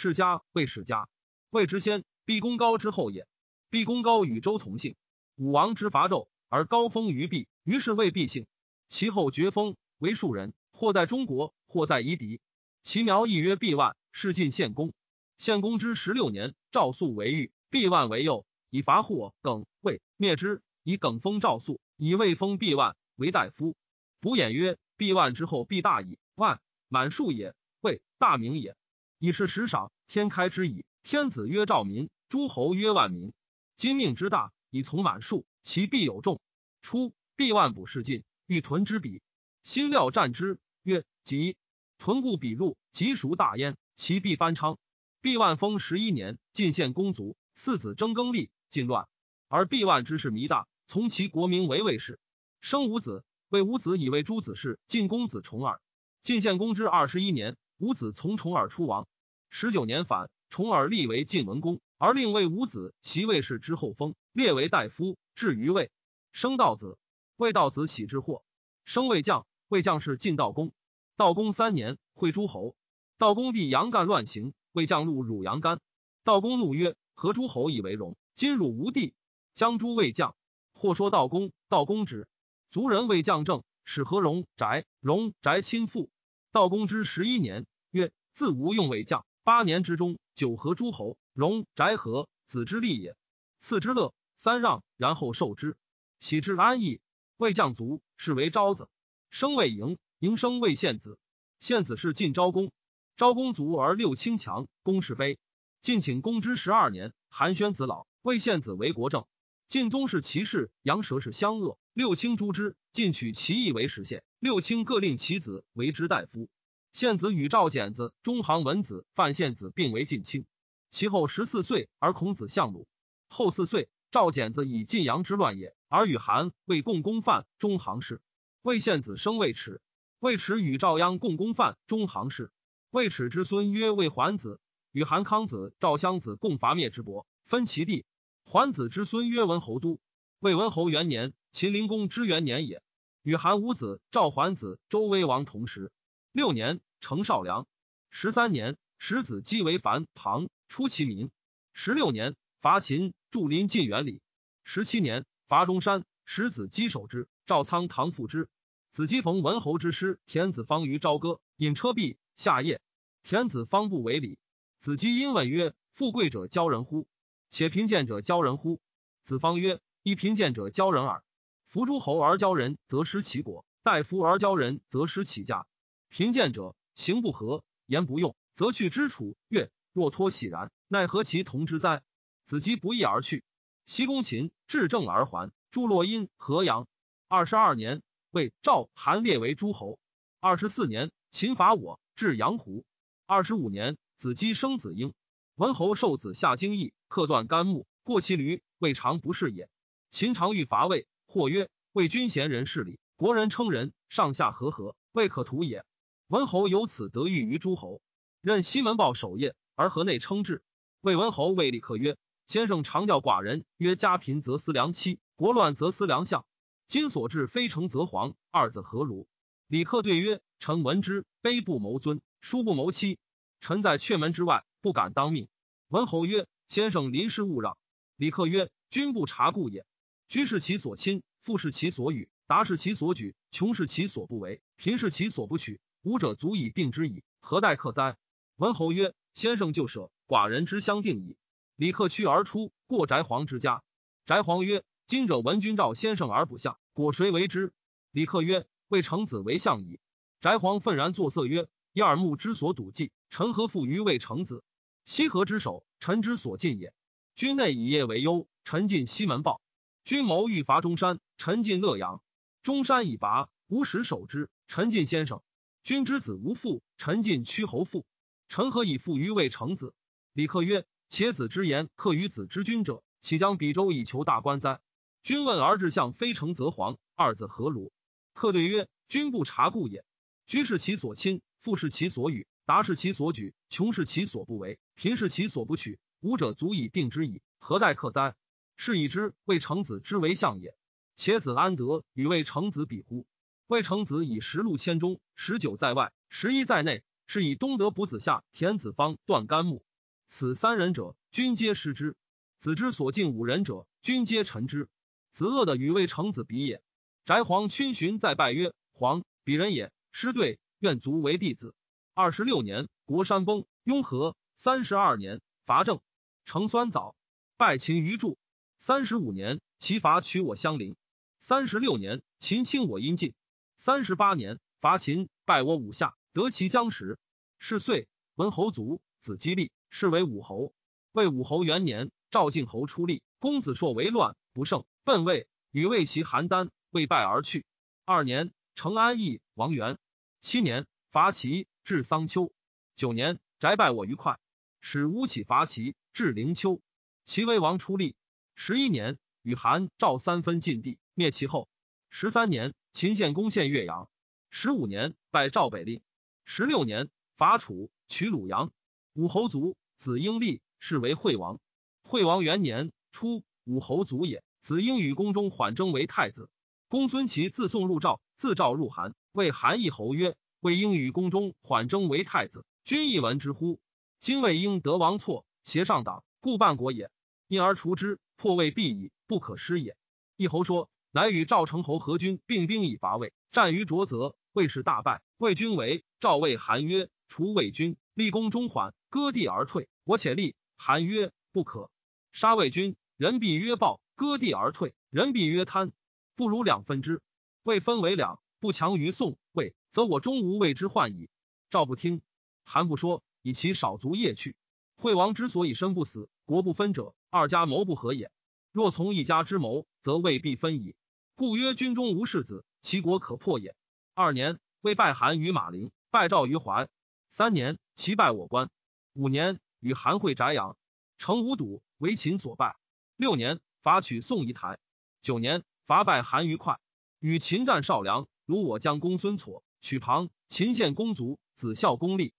世家魏世家，魏之先，毕公高之后也。毕公高与周同姓，武王之伐纣，而高封于毕，于是魏毕姓。其后爵封为庶人，或在中国，或在夷狄。其苗亦曰毕万，是晋献公。献公之十六年，赵肃为御，毕万为右，以伐霍、耿、魏，灭之。以耿封赵肃，以魏封毕万为大夫。卜衍曰：毕万之后，必大矣。万满数也，魏大名也。以是时赏，天开之矣。天子曰赵民，诸侯曰万民。今命之大，以从满数，其必有众。初，毕万卜事晋，欲屯之彼，心料战之，曰：吉。屯故彼入，吉孰大焉？其必翻昌。毕万封十一年，晋献公卒，四子争耕立，晋乱。而毕万之事弥大，从其国名为魏氏，生五子。魏五子以为诸子氏，晋公子重耳。晋献公之二十一年，伍子从重耳出亡。十九年反，重耳立为晋文公，而令魏五子袭魏氏之后封，列为大夫，至于魏。生道子，魏道子喜之祸，生魏将。魏将是晋道公。道公三年，会诸侯。道公弟杨干乱行，魏将怒汝杨干。道公怒曰：“何诸侯以为荣？今汝无地，将诸魏将。”或说道公，道公止。族人魏将政，使何荣宅，荣宅亲附。道公之十一年，曰：“自无用魏将。八年之中，九合诸侯，荣宅和子之利也。次之乐，三让，然后受之，喜之安逸。魏将卒，是为昭子，生魏嬴，嬴生魏献子。献子是晋昭公。昭公卒而六卿强，公室卑。晋请公之十二年，韩宣子老，魏献子为国政。晋宗是其氏，杨蛇是相恶。六卿诛之，晋取其义为实县。六卿各令其子为之大夫。献子与赵简子、中行文子、范献子并为晋卿。其后十四岁，而孔子相鲁。后四岁，赵简子以晋阳之乱也，而与韩、魏共攻范、中行氏。魏献子生魏迟，魏迟与赵鞅共攻范、中行氏。魏迟之孙曰魏桓子，与韩康子、赵襄子共伐灭之伯，分其地。桓子之孙曰文侯都。魏文侯元年，秦灵公之元年也。与韩武子、赵桓子、周威王同时。六年，成少梁。十三年，始子姬为樊唐，出其民。十六年，伐秦，驻临晋元里。十七年，伐中山，始子姬守之，赵仓唐复之。子姬逢文侯之师，田子方于朝歌，引车壁下夜。田子方不为礼。子姬因问曰：“富贵者骄人乎？且贫贱者骄人乎？”子方曰。一贫贱者骄人耳。服诸侯而骄人，则失其国；待夫而骄人，则失其家。贫贱者行不和，言不用，则去之楚。曰：若托喜然，奈何其同之哉？子姬不义而去。西公秦至正而还。诸洛阴、河阳。二十二年，为赵、韩列为诸侯。二十四年，秦伐我，至阳湖。二十五年，子姬生子婴。文侯受子夏京邑，刻断干木，过其驴，未尝不是也。秦常欲伐魏，或曰：“魏君贤人事礼，国人称人，上下和合，未可图也。”文侯由此得遇于诸侯，任西门豹守夜，而河内称制。魏文侯谓李克曰：“先生常教寡人曰：家贫则思良妻，国乱则思良相。今所至非成则亡，二字何如？”李克对曰：“臣闻之，卑不谋尊，疏不谋妻。臣在阙门之外，不敢当命。”文侯曰：“先生临事勿让。”李克曰：“君不察故也。”居是其所亲，富是其所与，达是其所举，穷是其所不为，贫是其所不取。吾者足以定之矣，何待克哉？文侯曰：“先生就舍，寡人之相定矣。”李克驱而出，过翟皇之家。翟皇曰：“今者闻君召先生而不相，果谁为之？”李克曰：“未成子为相矣。”翟皇愤然作色曰：“一耳目之所睹计，臣何负于未成子？西河之守，臣之所尽也。君内以业为忧，臣尽西门豹。”君谋欲伐中山，臣进乐阳。中山已拔，无使守之。臣进先生。君之子无父，臣进屈侯父。臣何以父于未成子？李克曰：且子之言克于子之君者，岂将比周以求大官哉？君问而志向非成则黄，二字何如？克对曰：君不察故也。居是其所亲，父是其所与，达是其所举，穷是其所不为，贫是其所不取。吾者足以定之矣，何待克哉？是以之魏成子之为相也，且子安得与魏成子比乎？魏成子以十路千中，十九在外，十一在内，是以东德补子夏田子方断干木，此三人者，均皆失之。子之所敬五人者，均皆臣之。子恶的与未成子比也。翟皇群寻在拜曰：“皇，鄙人也。师对，愿卒为弟子。”二十六年，国山崩，雍和三十二年，伐郑，成酸枣，拜秦于柱。三十五年，齐伐取我相邻。三十六年，秦侵我阴晋。三十八年，伐秦，败我五下，得其将时。是岁，文侯卒，子姬立，是为武侯。魏武侯元年，赵敬侯出立，公子硕为乱，不胜，奔魏，与魏齐邯郸，未败而去。二年，成安邑，王元。七年，伐齐，至桑丘。九年，翟拜我于快，使乌起伐齐，至灵丘。齐威王出立。十一年，与韩、赵三分晋地，灭其后。十三年，秦献攻陷岳阳。十五年，拜赵北令。十六年，伐楚，取鲁阳。武侯卒，子婴立，是为惠王。惠王元年，初，武侯卒也。子婴与宫中缓征为太子。公孙齐自宋入赵，自赵入韩，为韩义侯曰：“魏婴与宫中缓征为太子，君亦闻之乎？今魏婴得王错，挟上党，故半国也。因而除之。”破魏必矣，不可失也。一侯说，乃与赵成侯合军并兵以伐魏，战于卓泽，魏氏大败。魏军为赵魏韩曰：“除魏军，立功中缓，割地而退。我且立。”韩曰：“不可。杀魏军，人必曰暴；割地而退，人必曰贪。不如两分之。魏分为两，不强于宋魏，则我终无魏之患矣。”赵不听，韩不说，以其少卒夜去。惠王之所以身不死，国不分者。二家谋不和也。若从一家之谋，则未必分矣。故曰：军中无世子，其国可破也。二年，魏败韩于马陵，败赵于怀。三年，齐败我关。五年，与韩会翟阳，成无睹，为秦所败。六年，伐取宋夷台。九年，伐败韩于快，与秦战少梁，如我将公孙痤，取庞。秦献公卒，子孝公立。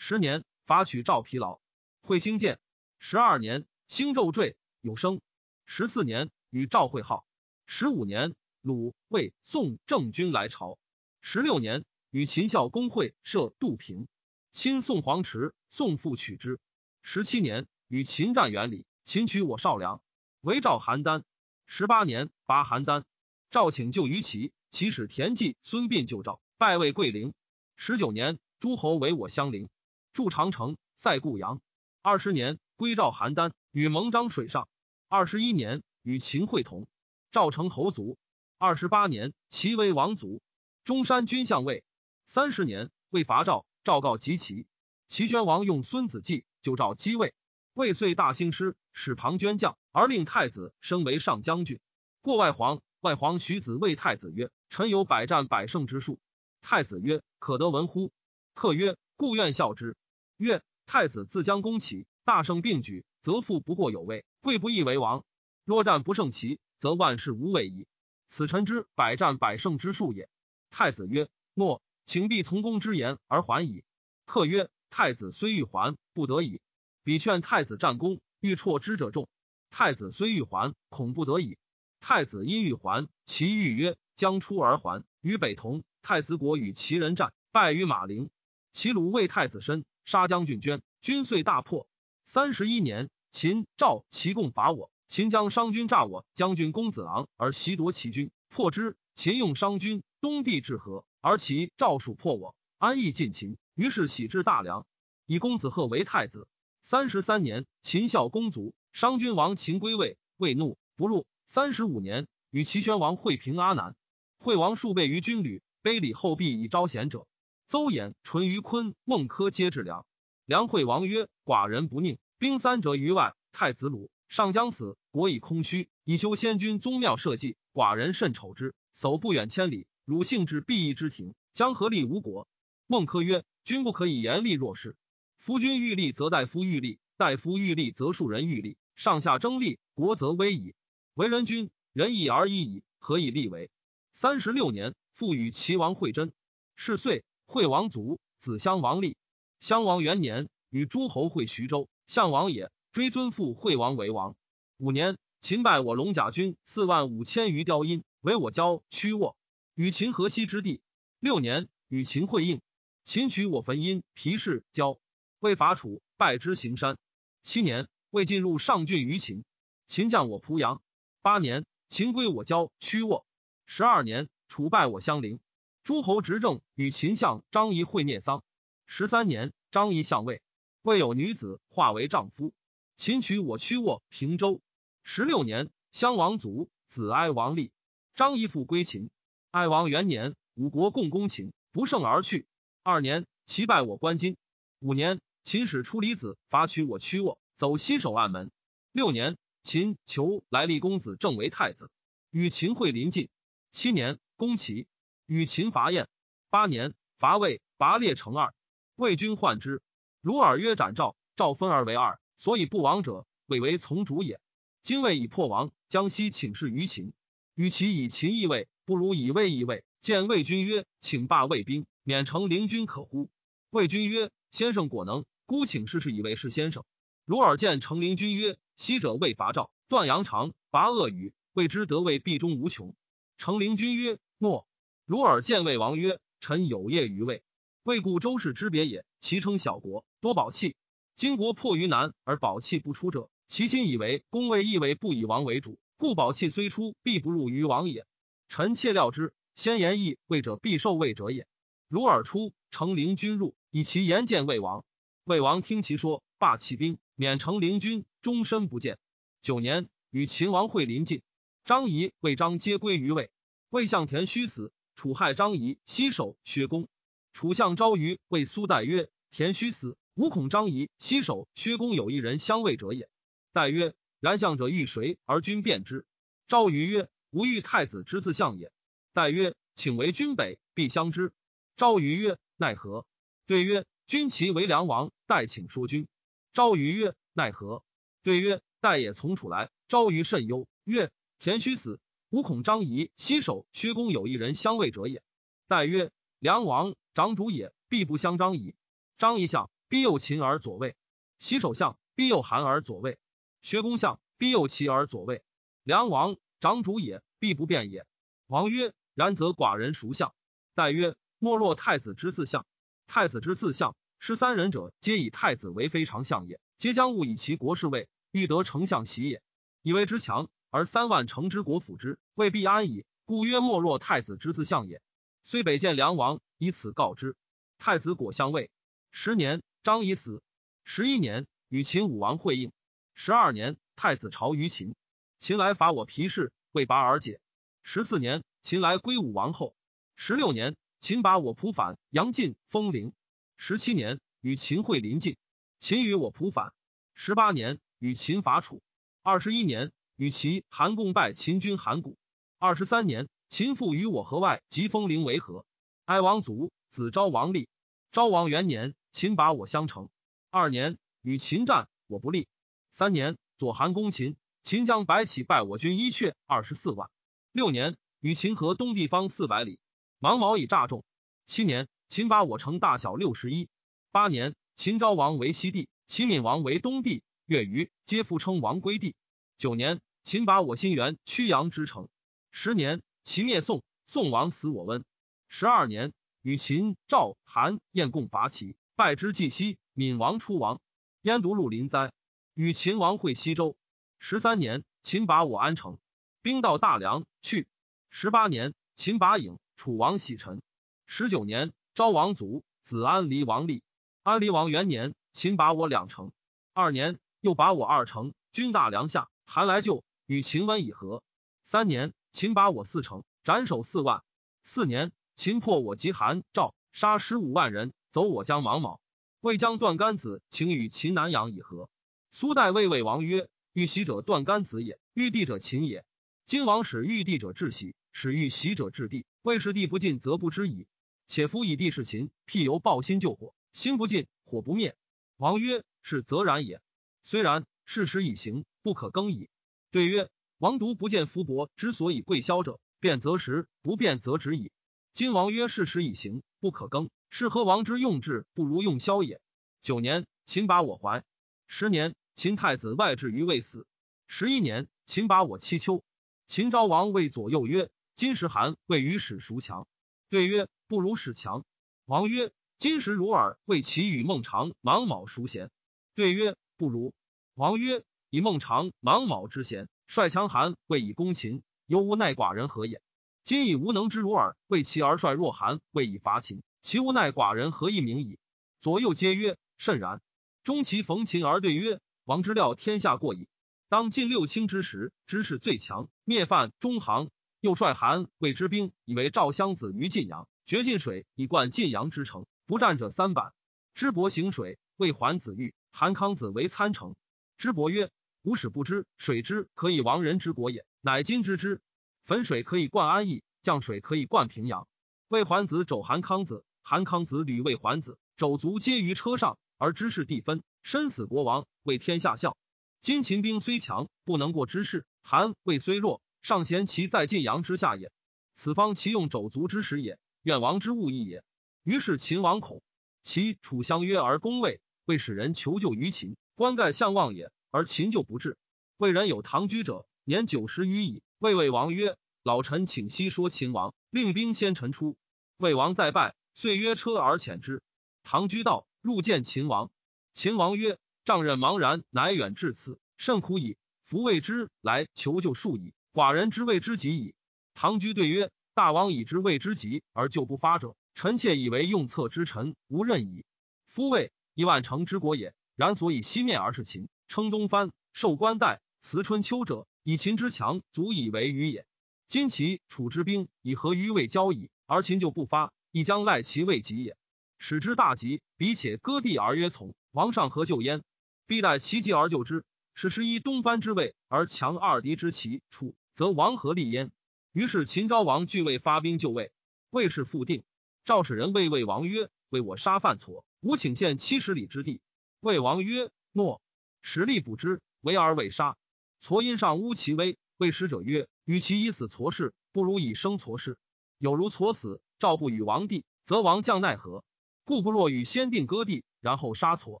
十年，伐取赵疲劳，会兴建。十二年。兴纣坠有生，十四年与赵会号，十五年鲁魏宋郑军来朝，十六年与秦孝公会设杜平，亲宋黄池，宋复取之。十七年与秦战元里，秦取我少梁，围赵邯郸。十八年拔邯郸，赵请救于齐，齐使田忌、孙膑救赵，拜魏桂陵。十九年诸侯为我相邻，筑长城，塞固阳。二十年归赵邯郸。与蒙章水上，二十一年与秦会同，赵成侯卒。二十八年，齐为王卒。中山君相位。三十年，为伐赵，赵告及齐。齐宣王用孙子计就赵击魏，魏遂大兴师，使庞涓将，而令太子升为上将军。过外黄，外黄许子谓太子曰：“臣有百战百胜之术。”太子曰：“可得闻乎？”客曰：“故愿效之。”曰：“太子自将攻齐，大胜并举。”则富不过有位，贵不易为王。若战不胜其，则万事无谓矣。此臣之百战百胜之术也。太子曰：“诺，请必从公之言而还矣。”客曰：“太子虽欲还，不得已。彼劝太子战功，欲辍之者众。太子虽欲还，恐不得已。太子因欲还，其欲曰：将出而还。与北同，太子国与齐人战，败于马陵。齐鲁为太子身，杀将军捐，军遂大破。三十一年。秦、赵、齐共伐我。秦将商军诈我将军公子昂，而袭夺齐军，破之。秦用商军东地至河，而齐、赵蜀破我，安邑尽秦。于是喜至大梁，以公子贺为太子。三十三年，秦孝公卒，商君王秦归魏，魏怒不入。三十五年，与齐宣王会平阿南。惠王数倍于军旅，卑礼后必以招贤者。邹衍、淳于髡、孟轲皆至梁。梁惠王曰：“寡人不宁。”兵三折于外，太子鲁上将死，国已空虚。以修先君宗庙社稷，寡人甚丑之。走不远千里，鲁性至必义之庭，将何立无国？孟轲曰：“君不可以严厉弱势。夫君欲立，则大夫欲立；大夫欲立，则庶人欲立。上下争立，国则危矣。为人君，仁义而已矣，何以立为？”三十六年，复与齐王会真。是岁，惠王卒，子襄王立。襄王元年，与诸侯会徐州。项王也，追尊父惠王为王。五年，秦败我龙甲军四万五千余雕阴，为我交屈沃，与秦河西之地。六年，与秦会应，秦取我汾阴皮氏交，为伐楚，败之行山。七年，魏进入上郡于秦，秦将我濮阳。八年，秦归我交屈沃。十二年，楚败我襄陵。诸侯执政，与秦相张仪会灭丧。十三年，张仪相位，未有女子化为丈夫。秦取我曲沃、平州。十六年，襄王卒，子哀王立。张仪复归秦。哀王元年，五国共攻秦，不胜而去。二年，齐败我关津。五年，秦使出离子伐取我曲沃，走西守暗门。六年，秦求来立公子正为太子，与秦会临近。七年，攻齐，与秦伐燕。八年，伐魏，拔列成二。魏军患之，如尔曰：“斩赵，赵分而为二，所以不亡者，魏为从主也。今魏已破亡，江西请示于秦，与其以秦易魏，不如以魏易魏。见魏军曰：‘请罢魏兵。’”免成陵君可乎？魏君曰：“先生果能。孤请事事以为是先生。”如尔见成陵君曰：“昔者未伐赵，断阳长，拔恶语，未知得魏必终无穷。”成陵君曰：“诺。”如尔见魏王曰：“臣有业于魏，魏故周氏之别也。其称小国，多宝器。今国迫于难而宝器不出者，其心以为公魏亦为不以王为主，故宝器虽出，必不入于王也。臣切料之，先言义魏者必受魏者也。”如尔出，成陵君入，以其言见魏王。魏王听其说，罢弃兵，免成陵君，终身不见。九年，与秦王会临晋，张仪、魏章皆归于魏。魏相田须死，楚害张仪，西守薛公。楚相昭于谓苏代曰：“田须死，吾恐张仪西守薛公有一人相位者也。”代曰：“然相者欲谁而君辨之？”昭于曰：“吾欲太子之自相也。”代曰：“请为君北，必相之。”昭于曰：“奈何？”对曰：“君其为梁王，待请说君。”昭于曰：“奈何？”对曰：“待也从楚来。”昭于甚忧，曰：“田须死，吾恐张仪西守薛公有一人相位者也。”待曰：“梁王长主也，必不相张仪。张仪相，必右秦而左卫；西守相，必右韩而左卫；薛公相，必右齐而左卫。梁王长主也，必不变也。”王曰：“然则寡人孰相？”待曰。莫若太子之自相，太子之自相，十三人者，皆以太子为非常相也，皆将误以其国事位，欲得丞相喜也。以为之强，而三万乘之国辅之，未必安矣。故曰莫若太子之自相也。虽北见梁王，以此告之。太子果相位。十年，张仪死。十一年，与秦武王会应。十二年，太子朝于秦，秦来伐我皮氏，未拔而解。十四年，秦来归武王后。十六年。秦把我仆反，杨进封陵。十七年，与秦会临晋。秦与我仆反。十八年，与秦伐楚。二十一年，与齐韩共败秦军韩谷。二十三年，秦复与我河外，及封陵为河。哀王卒，子昭王立。昭王元年，秦把我相城。二年，与秦战，我不利。三年，左韩攻秦，秦将白起败我军一阙二十四万。六年，与秦河东地方四百里。芒毛以诈众。七年，秦把我城大小六十一。八年，秦昭王为西帝，齐闵王为东帝，越余皆复称王归帝。九年，秦把我新元曲阳之城。十年，齐灭宋，宋王死我温。十二年，与秦、赵、韩、燕共伐齐，败之既西，闵王出亡，燕独入临灾。与秦王会西周。十三年，秦把我安城，兵到大梁，去。十八年，秦把郢。楚王喜臣。十九年，昭王卒，子安离王立。安离王元年，秦把我两城。二年，又把我二城。军大梁下，韩来救，与秦温以和。三年，秦把我四城，斩首四万。四年，秦破我及韩赵，杀十五万人，走我将王莽。魏将段干子请与秦南阳以和。苏代魏魏王曰：“欲喜者段干子也，欲帝者秦也。今王使欲帝者至喜，使欲喜者至帝。”魏氏帝不进，则不知矣。且夫以帝是秦，辟由抱心救火，心不尽，火不灭。王曰：“是则然也。虽然，事实已行，不可更矣。”对曰：“王独不见福伯之所以贵消者，变则实，不变则止矣。今王曰事实已行，不可更，是何王之用智不如用消也？”九年，秦把我怀。十年，秦太子外至于未死。十一年，秦把我七秋。秦昭王谓左右曰。今时韩谓与史孰强？对曰：不如史强。王曰：今时如尔，谓其与孟尝、芒卯孰贤？对曰：不如。王曰：“以孟尝、芒卯之贤，率强韩，未以攻秦，犹无奈寡人何也？今以无能之如耳，为其而率若韩，未以伐秦，其无奈寡人何以名矣？”左右皆曰：“甚然。”中其逢秦而对曰：“王之料天下过矣。当晋六卿之时，知势最强，灭犯中行，又率韩魏之兵，以为赵襄子于晋阳，决晋水以灌晋阳之城，不战者三百。知伯行水，魏桓子玉、韩康子为参城。知伯曰：‘吾始不知水之可以亡人之国也，乃今知之。汾水可以灌安邑，降水可以灌平阳。’魏桓子肘韩康子，韩康子履魏桓子，肘足皆于车上，而知事地分，身死国亡，为天下笑。今秦兵虽强，不能过之事；韩魏虽弱，尚贤其在晋阳之下也。此方其用肘足之时也，愿王之物意也。于是秦王恐。”其楚相约而攻魏，为使人求救于秦。关盖相望也，而秦就不至。魏人有唐居者，年九十余矣。魏魏王曰：“老臣请息说秦王，令兵先臣出。”魏王再拜，遂约车而遣之。唐居道入见秦王。秦王曰：“丈人茫然，乃远至此，甚苦矣。夫谓之来求救数矣，寡人之谓之急矣。”唐居对曰：“大王已知谓之急而救不发者。”臣妾以为用策之臣无任矣。夫魏一万城之国也，然所以西面而是秦，称东藩，受官代，辞春秋者，以秦之强足以为虞也。今其楚之兵以合于魏交矣，而秦就不发，亦将赖其未及也。使之大吉，彼且割地而曰从，王上何救焉？必待其急而救之。使十一东藩之位而强二敌之齐楚，则王何立焉？于是秦昭王俱未发兵就魏，魏氏复定。赵使人谓魏王曰：“为我杀犯错，吾请献七十里之地。”魏王曰：“诺。”实力不知，为而未杀。痤因上乌其威，谓使者曰：“与其以死痤氏，不如以生痤氏。有如痤死，赵不与王地，则王将奈何？故不若与先定割地，然后杀痤。”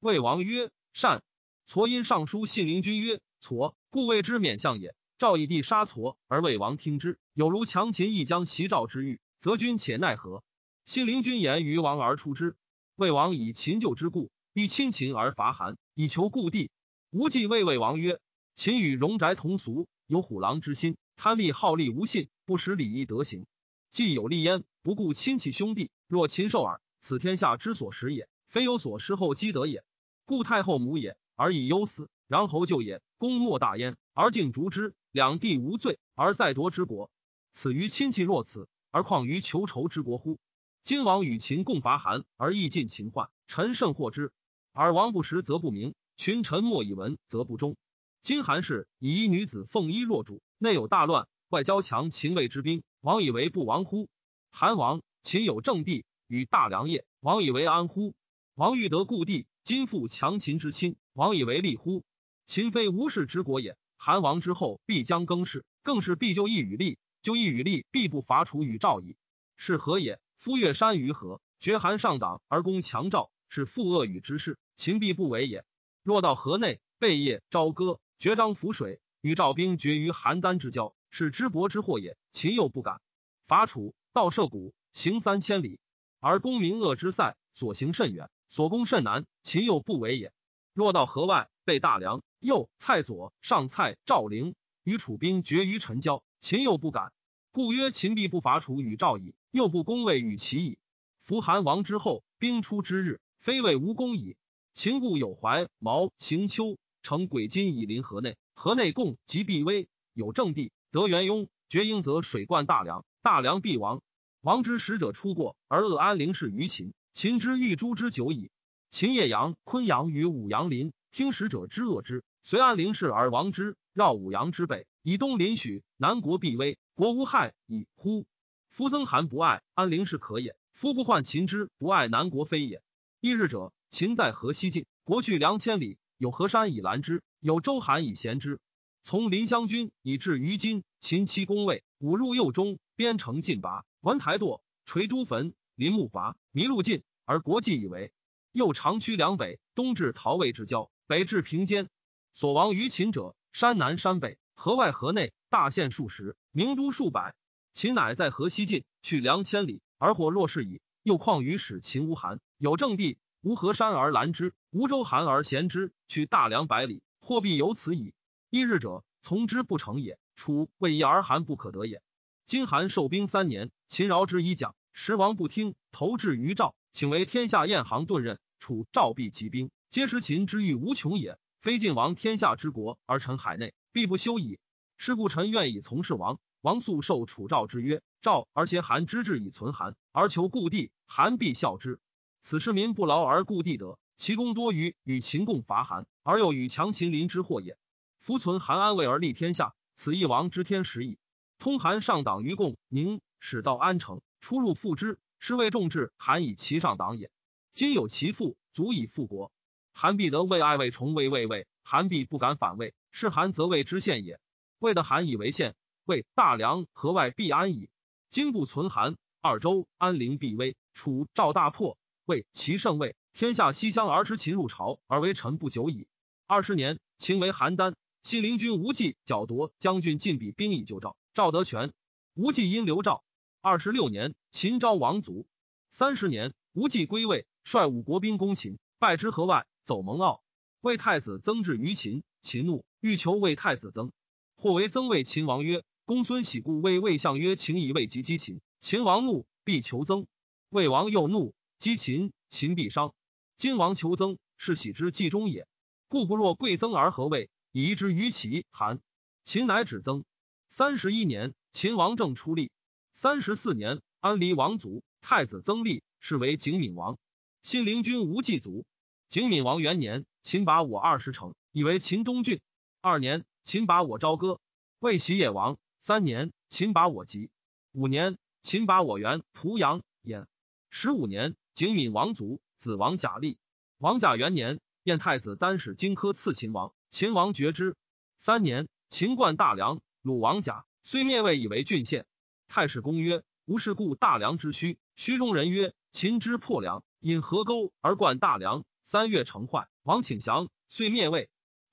魏王曰：“善。”痤因上书信陵君曰：“痤，故谓之免相也。赵以地杀痤，而魏王听之，有如强秦亦将袭赵之欲，则君且奈何？”信陵君言于王而出之，魏王以秦旧之故，欲亲秦而伐韩，以求故地。吴忌谓魏王曰：“秦与戎宅同俗，有虎狼之心，贪利好利，无信，不识礼义德行。既有利焉，不顾亲戚兄弟，若禽兽耳。此天下之所食也，非有所失后积德也。故太后母也，而以忧死；然侯舅也，功莫大焉，而敬逐之。两地无罪，而再夺之国，此于亲戚若此，而况于求仇之国乎？”今王与秦共伐韩，而益尽秦患，臣甚获之。而王不识，则不明；群臣莫以闻，则不忠。今韩氏以一女子凤衣若主，内有大乱，外交强秦魏之兵，王以为不亡乎？韩王秦有正地与大梁业，王以为安乎？王欲得故地，今复强秦之亲，王以为利乎？秦非无事之国也。韩王之后必将更世，更是必就义与利，就义与利必不伐楚与赵矣。是何也？夫越山于河，绝韩上党而攻强赵，是负恶与之事，秦必不为也。若到河内，背夜朝歌，绝章浮水，与赵兵决于邯郸之交，是知伯之祸也。秦又不敢伐楚，道涉谷，行三千里，而攻明恶之塞，所行甚远，所攻甚难，秦又不为也。若到河外，背大梁，右蔡左上蔡赵陵，与楚兵决于陈交，秦又不敢。故曰：秦必不伐楚与赵矣。又不攻魏与齐矣。夫韩王之后，兵出之日，非魏无功矣。秦故有怀毛行丘，成鬼金以临河内。河内共及必危，有正地，得元雍。绝英则水灌大梁，大梁必亡。王之使者出过，而恶安陵氏于秦。秦之欲诛之久矣。秦业阳、昆阳与武阳林，听使者之恶之，随安陵氏而亡之。绕武阳之北，以东临许，南国必危，国无害矣。乎？夫曾韩不爱安陵是可也，夫不患秦之不爱南国非也。一日者，秦在河西境，国去两千里，有河山以拦之，有周韩以衔之。从临湘军以至于今，秦七公卫，五入右中，边城尽拔，文台堕，垂都坟，临木伐，麋鹿尽，而国计以为。又长驱两北，东至陶魏之交，北至平间。所亡于秦者，山南山北，河外河内，大县数十，名都数百。秦乃在河西进，去两千里，而或若是矣。又况于使秦无韩，有正地，无河山而拦之，无周韩而贤之，去大梁百里，或必有此矣。一日者，从之不成也。楚魏义而韩不可得也。今韩受兵三年，秦饶之以讲，时王不听，投至于赵，请为天下燕行顿任。楚赵必其兵，皆识秦之欲无穷也。非晋王天下之国而臣海内，必不休矣。是故臣愿以从事王。王素受楚赵之约，赵而挟韩之志以存韩，而求故地，韩必效之。此事民不劳而故地得，其功多于与秦共伐韩，而又与强秦邻之祸也。夫存韩安魏而立天下，此一王之天时矣。通韩上党于共宁，使到安城，出入复之，是谓众志韩以其上党也。今有其父，足以复国。韩必得魏爱为崇魏魏魏，韩必不敢反魏，是韩则魏之县也。魏的韩以为县，魏大梁河外必安矣。今不存韩，二州安陵必危。楚赵大破，魏其胜魏，天下西乡而知秦入朝，而为臣不久矣。二十年，秦为邯郸。信陵君无忌剿夺将军晋鄙兵以救赵，赵得权。无忌因刘赵。二十六年，秦昭王卒。三十年，无忌归魏，率五国兵攻秦，败之河外，走蒙骜。魏太子曾至于秦，秦怒，欲求魏太子曾。或为曾谓秦王曰：“公孙喜故谓魏相曰：‘秦以未及击秦。’秦王怒，必求曾。魏王又怒，击秦，秦必伤。今王求曾，是喜之计中也。故不若贵曾而和魏。”移之于齐、韩，秦乃止曾。三十一年，秦王政出立。三十四年，安离王卒，太子曾立，是为景敏王。信陵君无忌卒。景敏王元年，秦拔我二十城，以为秦东郡。二年，秦拔我朝歌，魏齐野王。三年，秦拔我吉。五年，秦拔我元濮阳兖。十五年，景敏王卒，子王贾立。王甲元年，燕太子丹使荆轲刺秦王。秦王绝之。三年，秦冠大梁，鲁王甲虽灭魏，以为郡县。太史公曰：无事故大梁之虚。虚中人曰：秦之破梁，引河沟而灌大梁，三月成坏。王请降，遂灭魏。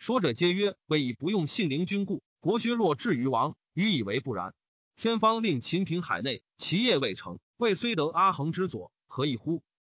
说者皆曰：魏以不用信陵君故，国削弱至于亡。予以为不然。天方令秦平海内，其业未成，未虽得阿衡之佐，何以乎？